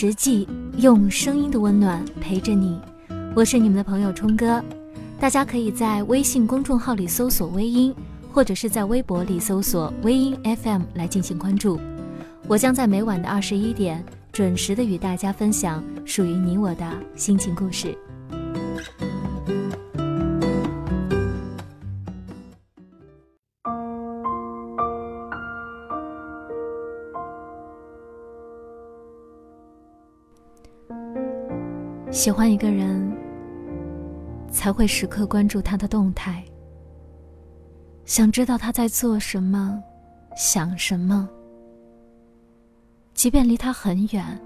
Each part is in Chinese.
实际，用声音的温暖陪着你。我是你们的朋友冲哥，大家可以在微信公众号里搜索“微音”，或者是在微博里搜索“微音 FM” 来进行关注。我将在每晚的二十一点准时的与大家分享属于你我的心情故事。喜欢一个人，才会时刻关注他的动态，想知道他在做什么，想什么。即便离他很远，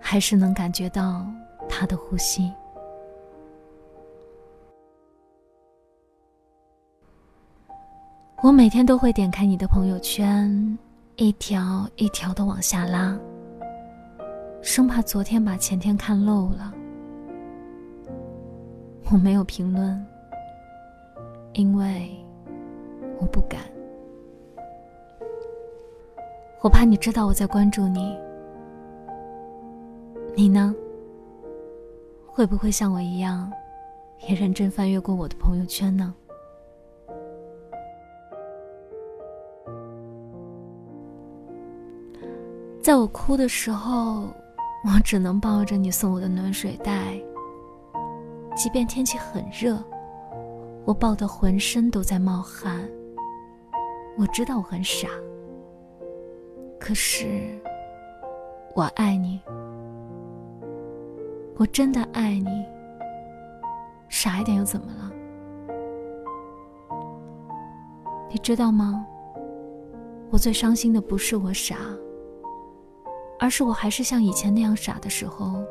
还是能感觉到他的呼吸。我每天都会点开你的朋友圈，一条一条的往下拉。生怕昨天把前天看漏了，我没有评论，因为我不敢。我怕你知道我在关注你，你呢？会不会像我一样，也认真翻阅过我的朋友圈呢？在我哭的时候。我只能抱着你送我的暖水袋，即便天气很热，我抱得浑身都在冒汗。我知道我很傻，可是我爱你，我真的爱你。傻一点又怎么了？你知道吗？我最伤心的不是我傻。而是我还是像以前那样傻的时候，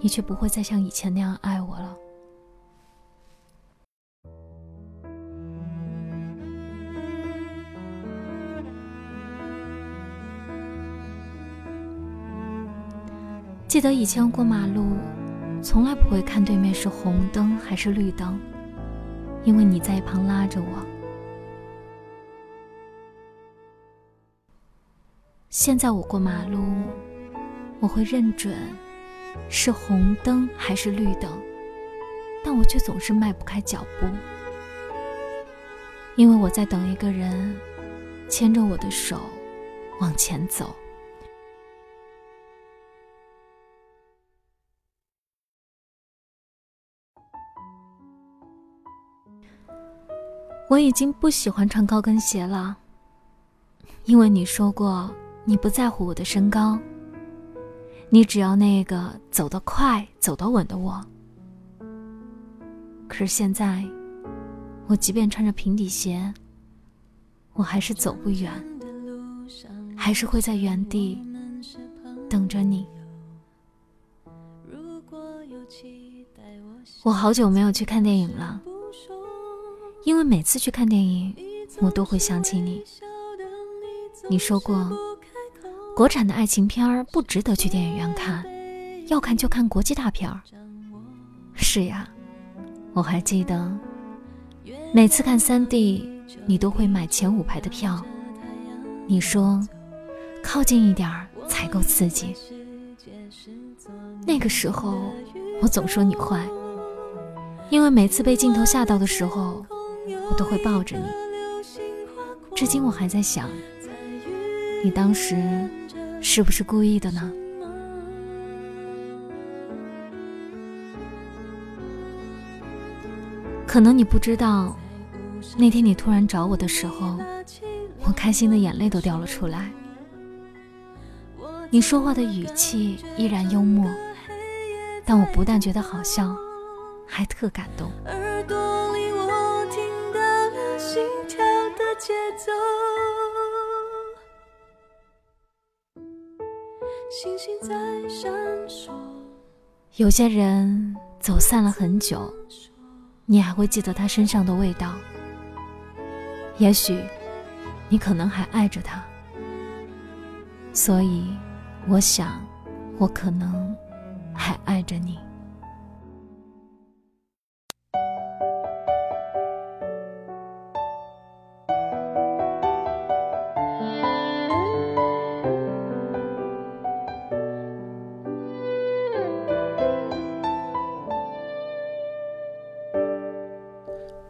你却不会再像以前那样爱我了。记得以前过马路，从来不会看对面是红灯还是绿灯，因为你在一旁拉着我。现在我过马路，我会认准是红灯还是绿灯，但我却总是迈不开脚步，因为我在等一个人牵着我的手往前走。我已经不喜欢穿高跟鞋了，因为你说过。你不在乎我的身高，你只要那个走得快、走得稳的我。可是现在，我即便穿着平底鞋，我还是走不远，还是会在原地等着你。我好久没有去看电影了，因为每次去看电影，我都会想起你。你说过。国产的爱情片儿不值得去电影院看，要看就看国际大片儿。是呀，我还记得，每次看三 D，你都会买前五排的票。你说，靠近一点儿才够刺激。那个时候，我总说你坏，因为每次被镜头吓到的时候，我都会抱着你。至今我还在想，你当时。是不是故意的呢？可能你不知道，那天你突然找我的时候，我开心的眼泪都掉了出来。你说话的语气依然幽默，但我不但觉得好笑，还特感动。耳朵里我听到了心跳的节奏。星星在闪烁。有些人走散了很久，你还会记得他身上的味道。也许，你可能还爱着他。所以，我想，我可能还爱着你。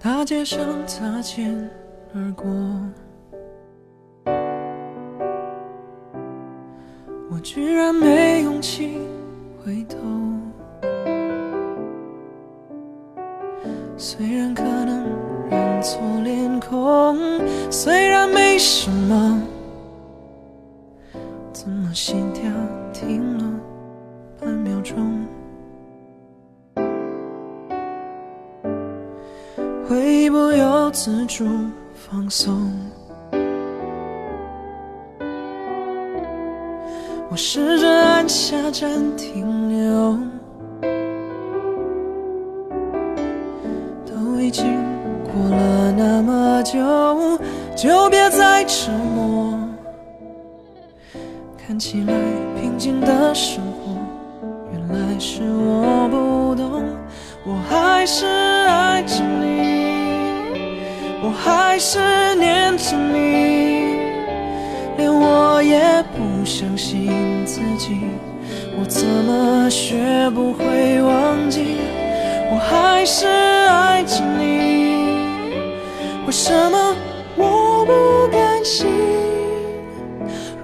大街上擦肩而过，我居然没勇气回头。虽然可能认错脸孔，虽然没什么，怎么心跳停了半秒钟？由自主放松，我试着按下暂停钮，都已经过了那么久，就别再沉默。看起来平静的生活，原来是我不懂，我还是爱着你。我还是念着你，连我也不相信自己，我怎么学不会忘记？我还是爱着你，为什么我不甘心？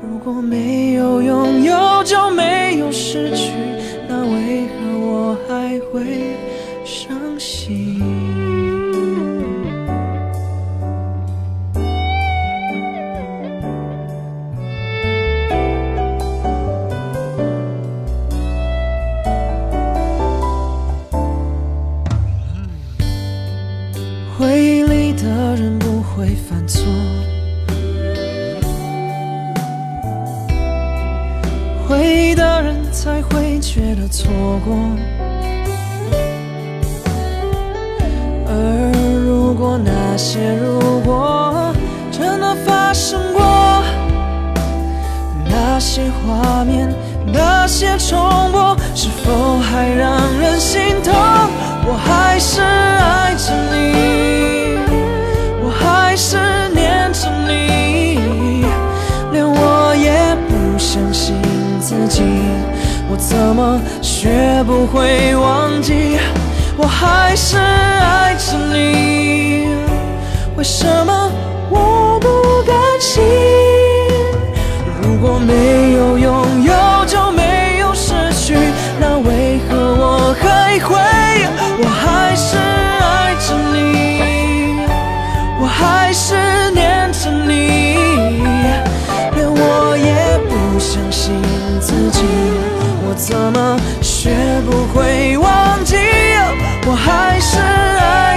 如果没有拥有就没有失去，那为何我还会的人才会觉得错过。而如果那些如果真的发生过，那些画面，那些重播，是否还让人心痛？我还是爱着你，我怎么学不会忘记？我还是爱着你，为什么我不甘心？如果没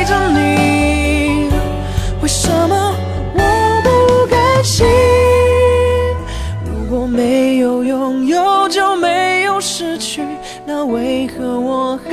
着你，为什么我不甘心？如果没有拥有就没有失去，那为何我还？